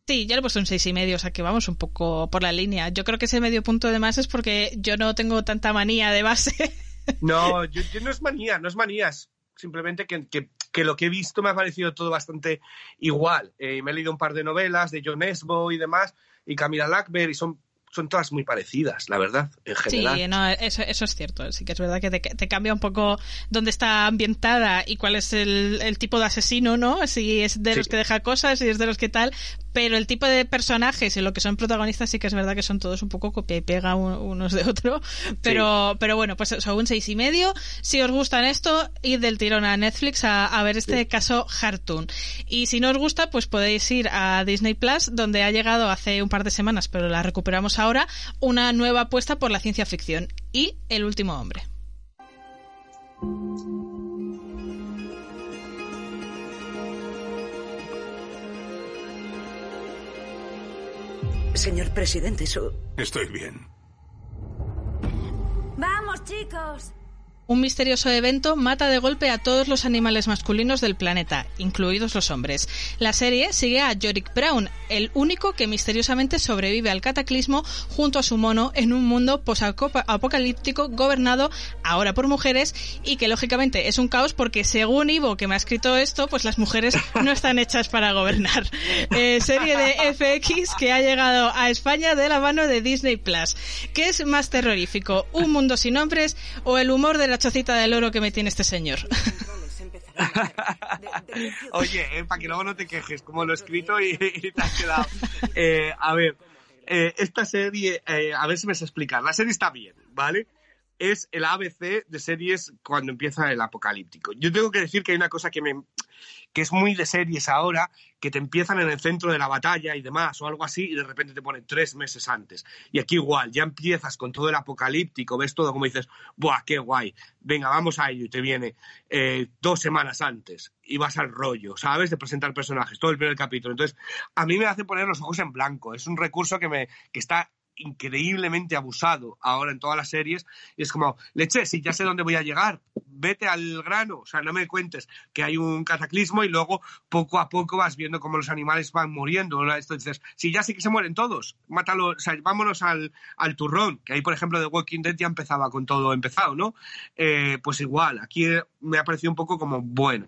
Sí, ya le he puesto un seis y medio, o sea que vamos un poco por la línea. Yo creo que ese medio punto de más es porque yo no tengo tanta manía de base. (laughs)
No, yo, no es manía, no es manías. Simplemente que, que, lo que he visto me ha parecido todo bastante igual. Eh, me he leído un par de novelas de John Esbo y demás, y Camila Lackberg, y son son todas muy parecidas, la verdad, en general.
Sí, no, eso, eso es cierto. Sí que es verdad que te, cambia un poco dónde está ambientada y cuál es el, tipo de asesino, ¿no? Si es de los que deja cosas, si es de los que tal. Pero el tipo de personajes y lo que son protagonistas sí que es verdad que son todos un poco copia y pega unos de otro. (laughs) Pero, pero bueno, pues son un seis y medio. Si os gustan esto, id del tirón a Netflix a, ver este caso Hartoon. Y si no os gusta, pues podéis ir a Disney Plus, donde ha llegado hace un par de semanas, pero la recuperamos ahora, una nueva apuesta por la ciencia ficción y El último hombre.
Señor presidente, su...
Estoy bien.
Vamos, chicos
un misterioso evento mata de golpe a todos los animales masculinos del planeta, incluidos los hombres. La serie sigue a Yorick Brown, el único que misteriosamente sobrevive al cataclismo junto a su mono en un mundo posapocalíptico gobernado ahora por mujeres y que lógicamente es un caos porque según Ivo que me ha escrito esto, pues las mujeres no están hechas para gobernar. Eh, serie de FX que ha llegado a España de la mano de Disney Plus. ¿Qué es más terrorífico? ¿Un mundo sin hombres o el humor de la chocita del oro que me tiene este señor.
Oye, eh, para que luego no te quejes, como lo he escrito y, te has quedado. Eh, a ver, eh, esta serie, a ver si me sé explicar. La serie está bien, ¿vale? Es el ABC de series cuando empieza el apocalíptico. Yo tengo que decir que hay una cosa que me, que es muy de series ahora, que te empiezan en el centro de la batalla y demás, o algo así, y de repente te ponen tres meses antes. Y aquí igual, ya empiezas con todo el apocalíptico, ves todo como dices, ¡buah, qué guay! Venga, vamos a ello, y te viene eh, dos semanas antes, y vas al rollo, ¿sabes? De presentar personajes, todo el primer capítulo. Entonces, a mí me hace poner los ojos en blanco. Es un recurso que, me, que está increíblemente abusado ahora en todas las series. Y es como, leche, si ya sé dónde voy a llegar, vete al grano. O sea, no me cuentes que hay un cataclismo y luego poco a poco vas viendo cómo los animales van muriendo. Esto dices, si ya sé que se mueren todos, mátalo, vámonos al, al turrón. Que ahí, por ejemplo, The Walking Dead ya empezaba con todo empezado, ¿no? Eh, pues igual, aquí me ha parecido un poco como bueno.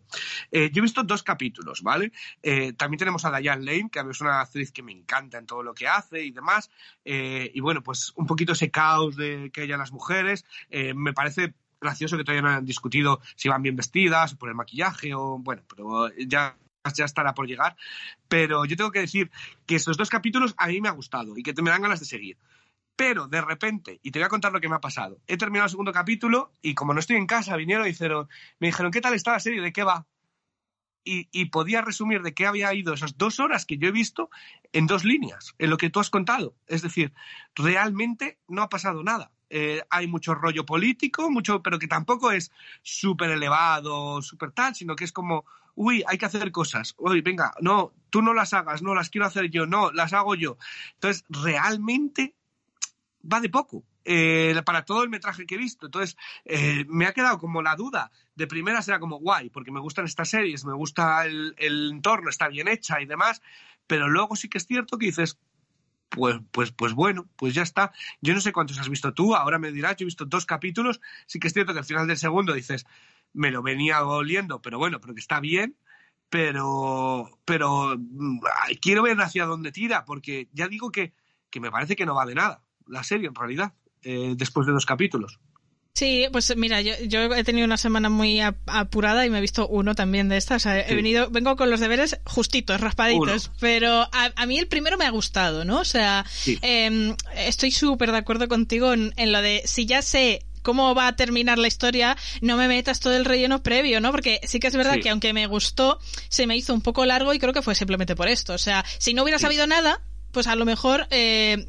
Eh, yo he visto dos capítulos, ¿vale? Eh, también tenemos a Diane Lane, que es una actriz que me encanta en todo lo que hace y demás. Y bueno, pues un poquito ese caos de que haya las mujeres. me parece gracioso que todavía no han discutido si van bien vestidas, por el maquillaje o bueno, pero ya ya estará por llegar. Pero yo tengo que decir que estos dos capítulos a mí me ha gustado y que me dan ganas de seguir. Pero de repente, y te voy a contar lo que me ha pasado, he terminado el segundo capítulo y como no estoy en casa, vinieron y me dijeron, ¿qué tal está la serie? ¿De qué va? Y, podía resumir de qué había ido esas dos horas que yo he visto en dos líneas, en lo que tú has contado. Es decir, realmente no ha pasado nada. Eh, hay mucho rollo político, mucho, pero que tampoco es súper elevado, súper tal, sino que es como, uy, hay que hacer cosas, uy, venga, no, tú no las hagas, no, las quiero hacer yo, no, las hago yo. Entonces, realmente va de poco. Eh, para todo el metraje que he visto. Entonces, eh, me ha quedado como la duda. De primera será como guay, porque me gustan estas series, me gusta el, entorno, está bien hecha y demás, pero luego sí que es cierto que dices, pues, pues, pues bueno, pues ya está. Yo no sé cuántos has visto tú, ahora me dirás, yo he visto dos capítulos, sí que es cierto que al final del segundo dices, me lo venía oliendo, pero bueno, pero que está bien, pero, pero mm, quiero ver hacia dónde tira, porque ya digo que, que me parece que no vale nada la serie en realidad, eh, después de dos capítulos.
Sí, pues mira, yo, he tenido una semana muy apurada y me he visto uno también de estas. he venido, vengo con los deberes justitos, raspaditos, pero a, mí el primero me ha gustado, ¿no? O sea, em, estoy súper de acuerdo contigo en, lo de si ya sé cómo va a terminar la historia, no me metas todo el relleno previo, ¿no? Porque sí que es verdad que aunque me gustó, se me hizo un poco largo y creo que fue simplemente por esto. O sea, si no hubiera sabido nada, pues a lo mejor eh,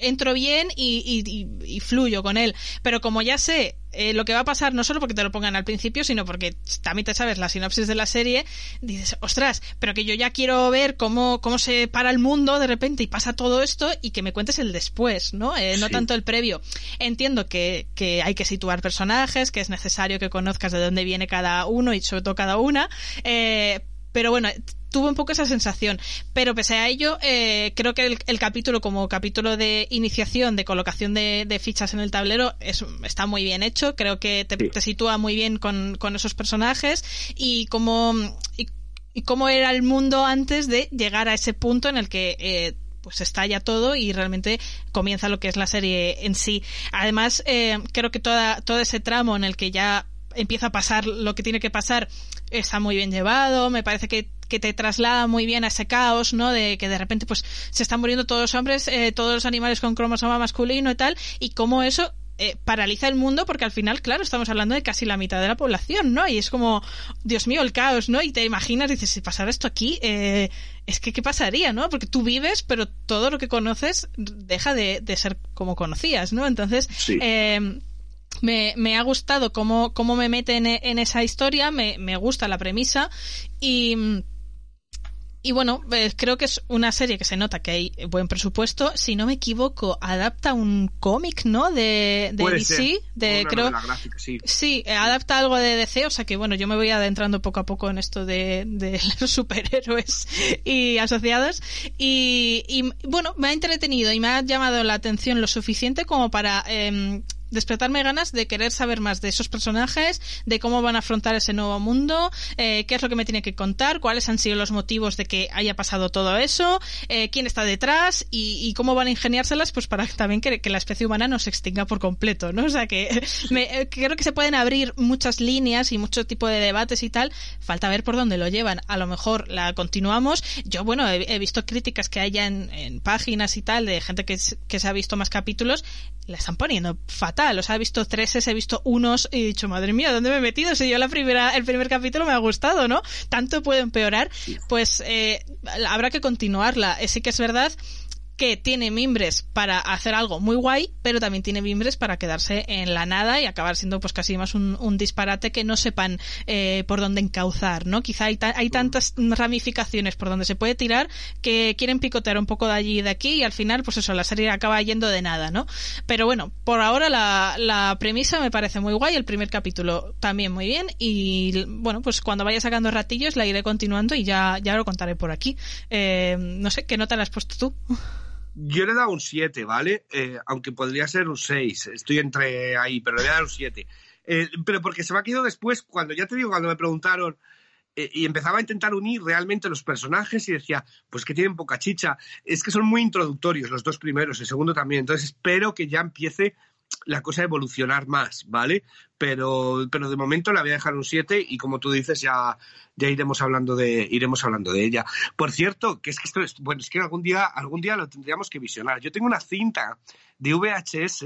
entro bien y, fluyo con él. Pero como ya sé eh, lo que va a pasar, no solo porque te lo pongan al principio, sino porque también te sabes la sinopsis de la serie, dices, ostras, pero que yo ya quiero ver cómo, cómo se para el mundo de repente y pasa todo esto y que me cuentes el después, ¿no? Eh, no tanto el previo. Entiendo que, que hay que situar personajes, que es necesario que conozcas de dónde viene cada uno y sobre todo cada una, eh, pero bueno, tuve un poco esa sensación. Pero pese a ello, eh, creo que el, capítulo, como capítulo de iniciación, de colocación de, fichas en el tablero, es, está muy bien hecho. Creo que te, sitúa muy bien con, esos personajes y cómo, y, cómo era el mundo antes de llegar a ese punto en el que eh, pues estalla todo y realmente comienza lo que es la serie en sí. Además, eh, creo que toda, todo ese tramo en el que ya empieza a pasar lo que tiene que pasar está muy bien llevado, me parece que, que te traslada muy bien a ese caos, ¿no? De que de repente pues se están muriendo todos los hombres, eh, todos los animales con cromosoma masculino y tal, y cómo eso eh, paraliza el mundo porque al final, claro, estamos hablando de casi la mitad de la población, ¿no? Y es como, Dios mío, el caos, ¿no? Y te imaginas, dices, si pasara esto aquí, eh, es que, ¿qué pasaría, no? Porque tú vives, pero todo lo que conoces deja de, de ser como conocías, ¿no? Entonces,
Sí.
eh, me, me ha gustado cómo, cómo me mete en, en esa historia, me, me gusta la premisa y... Y bueno, eh, creo que es una serie que se nota que hay buen presupuesto. Si no me equivoco, adapta un cómic, ¿no? De, de
Puede
DC,
ser.
de
Una
creo.
gráfica, sí.
Sí, eh, adapta algo de DC, o sea que bueno, yo me voy adentrando poco a poco en esto de, de (laughs) los superhéroes y asociados. Y, y, bueno, me ha entretenido y me ha llamado la atención lo suficiente como para em, despertarme ganas de querer saber más de esos personajes, de cómo van a afrontar ese nuevo mundo, eh, qué es lo que me tiene que contar, cuáles han sido los motivos de que haya pasado todo eso, eh, quién está detrás y, cómo van a ingeniárselas pues para también que, la especie humana no se extinga por completo, ¿no? O sea que (laughs) me, eh, creo que se pueden abrir muchas líneas y mucho tipo de debates y tal. Falta ver por dónde lo llevan. A lo mejor la continuamos. Yo, bueno, he, visto críticas que hay en, en páginas y tal de gente que, que se ha visto más capítulos. La están poniendo fatal. O sea, he visto treses, he visto unos y he dicho, madre mía, ¿dónde me he metido? Si yo la primera, el primer capítulo me ha gustado, ¿no? Tanto puede empeorar. Pues eh, habrá que continuarla. Eh, Sí que es verdad que tiene mimbres para hacer algo muy guay, pero también tiene mimbres para quedarse en la nada y acabar siendo pues casi más un, disparate que no sepan eh, por dónde encauzar, ¿no? Quizá hay, ta- hay tantas ramificaciones por donde se puede tirar que quieren picotear un poco de allí y de aquí y al final pues eso, la serie acaba yendo de nada, ¿no? Pero bueno, por ahora la, la premisa me parece muy guay, el primer capítulo también muy bien y bueno, pues cuando vaya sacando ratillos la iré continuando y ya, ya lo contaré por aquí. Eh, no sé, ¿qué nota le has puesto tú?
Yo le he dado un 7, ¿vale? Eh, aunque podría ser un 6. Estoy entre ahí, pero le voy a dar un 7. Eh, pero porque se me ha quedado después, cuando ya te digo, cuando me preguntaron eh, y empezaba a intentar unir realmente los personajes y decía, pues que tienen poca chicha. Es que son muy introductorios los dos primeros, el segundo también. Entonces espero que ya empiece la cosa evolucionar más, ¿vale? Pero, pero de momento la voy a dejar un 7 y como tú dices ya, ya iremos hablando de iremos hablando de ella. Por cierto, que es que esto es, bueno, es que algún día algún día lo tendríamos que visionar. Yo tengo una cinta de VHS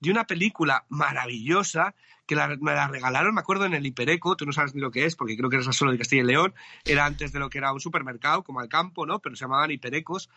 de una película maravillosa que me la regalaron, me acuerdo, en el Hipereco, tú no sabes ni lo que es, porque creo que eres solo de Castilla y León, era antes de lo que era un supermercado, como al campo, ¿no? Pero se llamaban Hiperecos,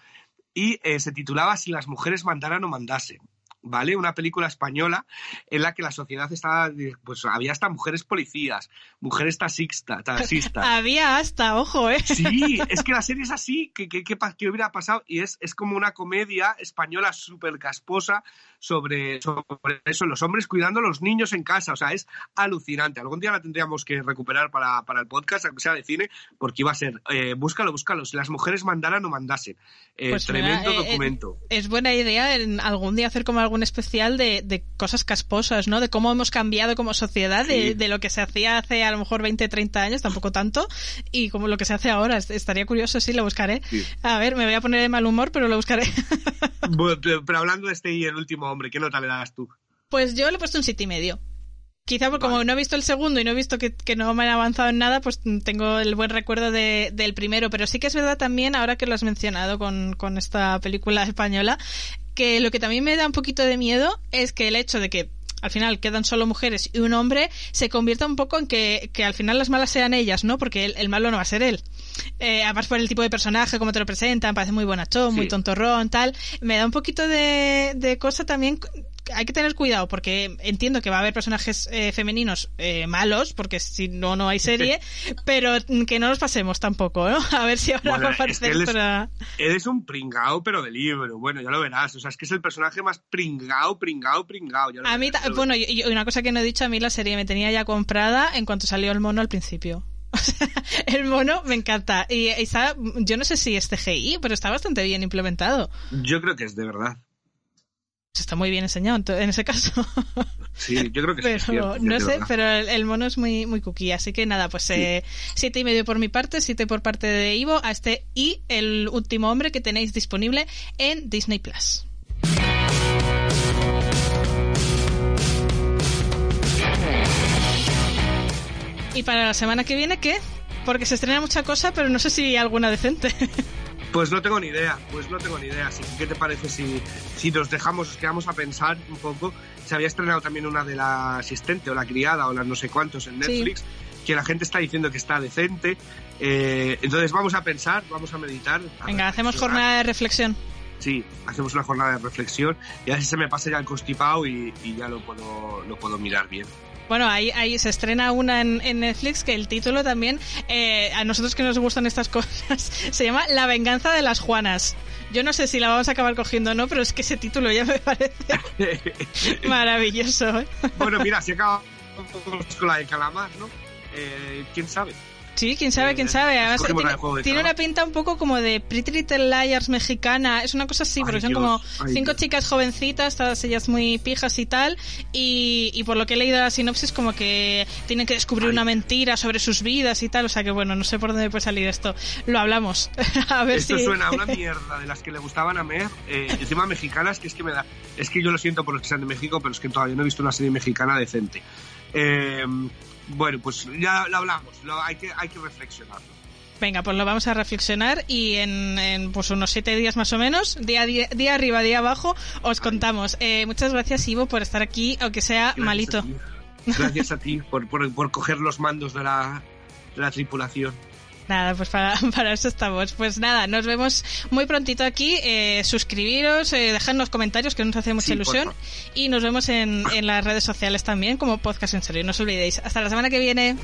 y eh, se titulaba Si las mujeres mandaran o mandasen. ¿Vale? Una película española en la que la sociedad estaba, pues había hasta mujeres policías, mujeres taxista, taxistas. (laughs)
Había hasta, ojo, ¿eh?
Sí, es que la serie es así, que, que, que que hubiera pasado, y es, es como una comedia española súper casposa sobre, sobre eso, los hombres cuidando a los niños en casa, o sea, es alucinante. Algún día la tendríamos que recuperar para, para el podcast, aunque sea de cine, porque iba a ser, eh, búscalo, búscalo, si las mujeres mandaran o mandasen. Eh,
Pues
tremendo
mira, eh,
documento.
Es buena idea en algún día hacer como algún especial de, de cosas casposas, ¿no? De cómo hemos cambiado como sociedad, de,
Sí.
de lo que se hacía hace a lo mejor 20, 30 años, tampoco tanto, y como lo que se hace ahora. Est- Estaría curioso, sí, lo buscaré.
Sí.
A ver, me voy a poner de mal humor, pero lo buscaré.
Pero pero hablando de este y el último hombre, ¿qué nota le das tú?
Pues yo le he puesto un siete y medio. Quizá porque como no he visto el segundo y no he visto que, que no me han avanzado en nada, pues tengo el buen recuerdo de- del primero. Pero sí que es verdad también, ahora que lo has mencionado con, con esta película española, que lo que también me da un poquito de miedo es que el hecho de que al final quedan solo mujeres y un hombre se convierta un poco en que, que al final las malas sean ellas, ¿no? Porque el, el malo no va a ser él. Eh, además por el tipo de personaje, como te lo presentan, parece muy bonachón, muy tontorrón, tal. Me da un poquito de, de cosa también. Hay que tener cuidado porque entiendo que va a haber personajes eh, femeninos eh, malos, porque si no, no hay serie, (laughs) pero que no nos pasemos tampoco, ¿no? (laughs) A ver si ahora
Bueno,
va a aparecer
él es-
otra-
Él es un pringao, pero de libro. Bueno, ya lo verás. O sea, es que es el personaje más pringao, pringao, pringao. Ya lo
A mí,
verás,
ta-
ya lo
bueno, y, y una cosa que no he dicho, a mí la serie me tenía ya comprada en cuanto salió el mono al principio. (laughs) O sea, el mono me encanta. Y, y está, yo no sé si es CGI, pero está bastante bien implementado.
Yo creo que es de verdad.
Está muy bien enseñado en ese caso. (laughs)
Sí, yo creo que
pero,
sí. cierto,
no sé, pero el, el mono es muy, muy cookie. Así que nada, pues eh, siete y medio por mi parte, siete por parte de Ivo, a este y el último hombre que tenéis disponible en Disney Plus. Y para la semana que viene, ¿qué? Porque se estrena mucha cosa, pero no sé si alguna decente. (laughs)
Pues no tengo ni idea, pues no tengo ni idea. Así que, ¿qué te parece si, si nos dejamos, nos quedamos a pensar un poco? Se había estrenado también una de la asistente o la criada o las no sé cuántos en
Sí.
Netflix, que la gente está diciendo que está decente. Eh, entonces vamos a pensar, vamos a meditar. a
Venga, hacemos jornada de reflexión.
Sí, hacemos una jornada de reflexión y a ver si se me pasa ya el constipado y, y ya lo puedo, lo puedo mirar bien.
Bueno, ahí, ahí se estrena una en, en Netflix que el título también, eh, a nosotros que nos gustan estas (laughs) cosas, se llama La venganza de las Juanas. Yo no sé si la vamos a acabar cogiendo o no, pero es que ese título ya me (laughs) parece (laughs) maravilloso. ¿eh?
bueno, mira, si acabamos con la de calamar, ¿no? Eh, ¿Quién sabe?
Sí, quién sabe, quién
Eh,
sabe. Además, tiene, una pinta un poco como de Pretty Little Liars mexicana. Es una cosa así,
Ay,
porque son
Dios,
como
ay,
cinco
Dios.
chicas jovencitas, todas ellas muy pijas y tal. Y, y por lo que he leído la sinopsis, como que tienen que descubrir
Ay.
una mentira sobre sus vidas y tal. O sea que bueno, no sé por dónde puede salir esto. Lo hablamos. (laughs) a ver
Esto
si.
suena a una (laughs) mierda de las que le gustaban a Mer, eh, encima mexicanas, que es que me da. Es que yo lo siento por que sean de México, pero es que todavía no he visto una serie mexicana decente. Eh, bueno, pues ya lo hablamos, lo- hay, que, hay que reflexionarlo.
Venga, pues lo vamos a reflexionar y en, en, pues unos siete días más o menos, día, día, día arriba, día abajo, os contamos. Eh, muchas gracias, Ivo, por estar aquí, aunque sea
Gracias
malito.
a. Gracias a ti por, por, por coger los mandos de la, de la tripulación.
Nada, pues para, (laughs) para eso estamos. Pues nada, nos vemos muy prontito aquí. Eh, suscribiros, eh, dejadnos comentarios que nos hace mucha
Sí,
ilusión. Y nos vemos en, en las redes sociales también como Podcast en Serio. No os olvidéis. Hasta la semana que viene.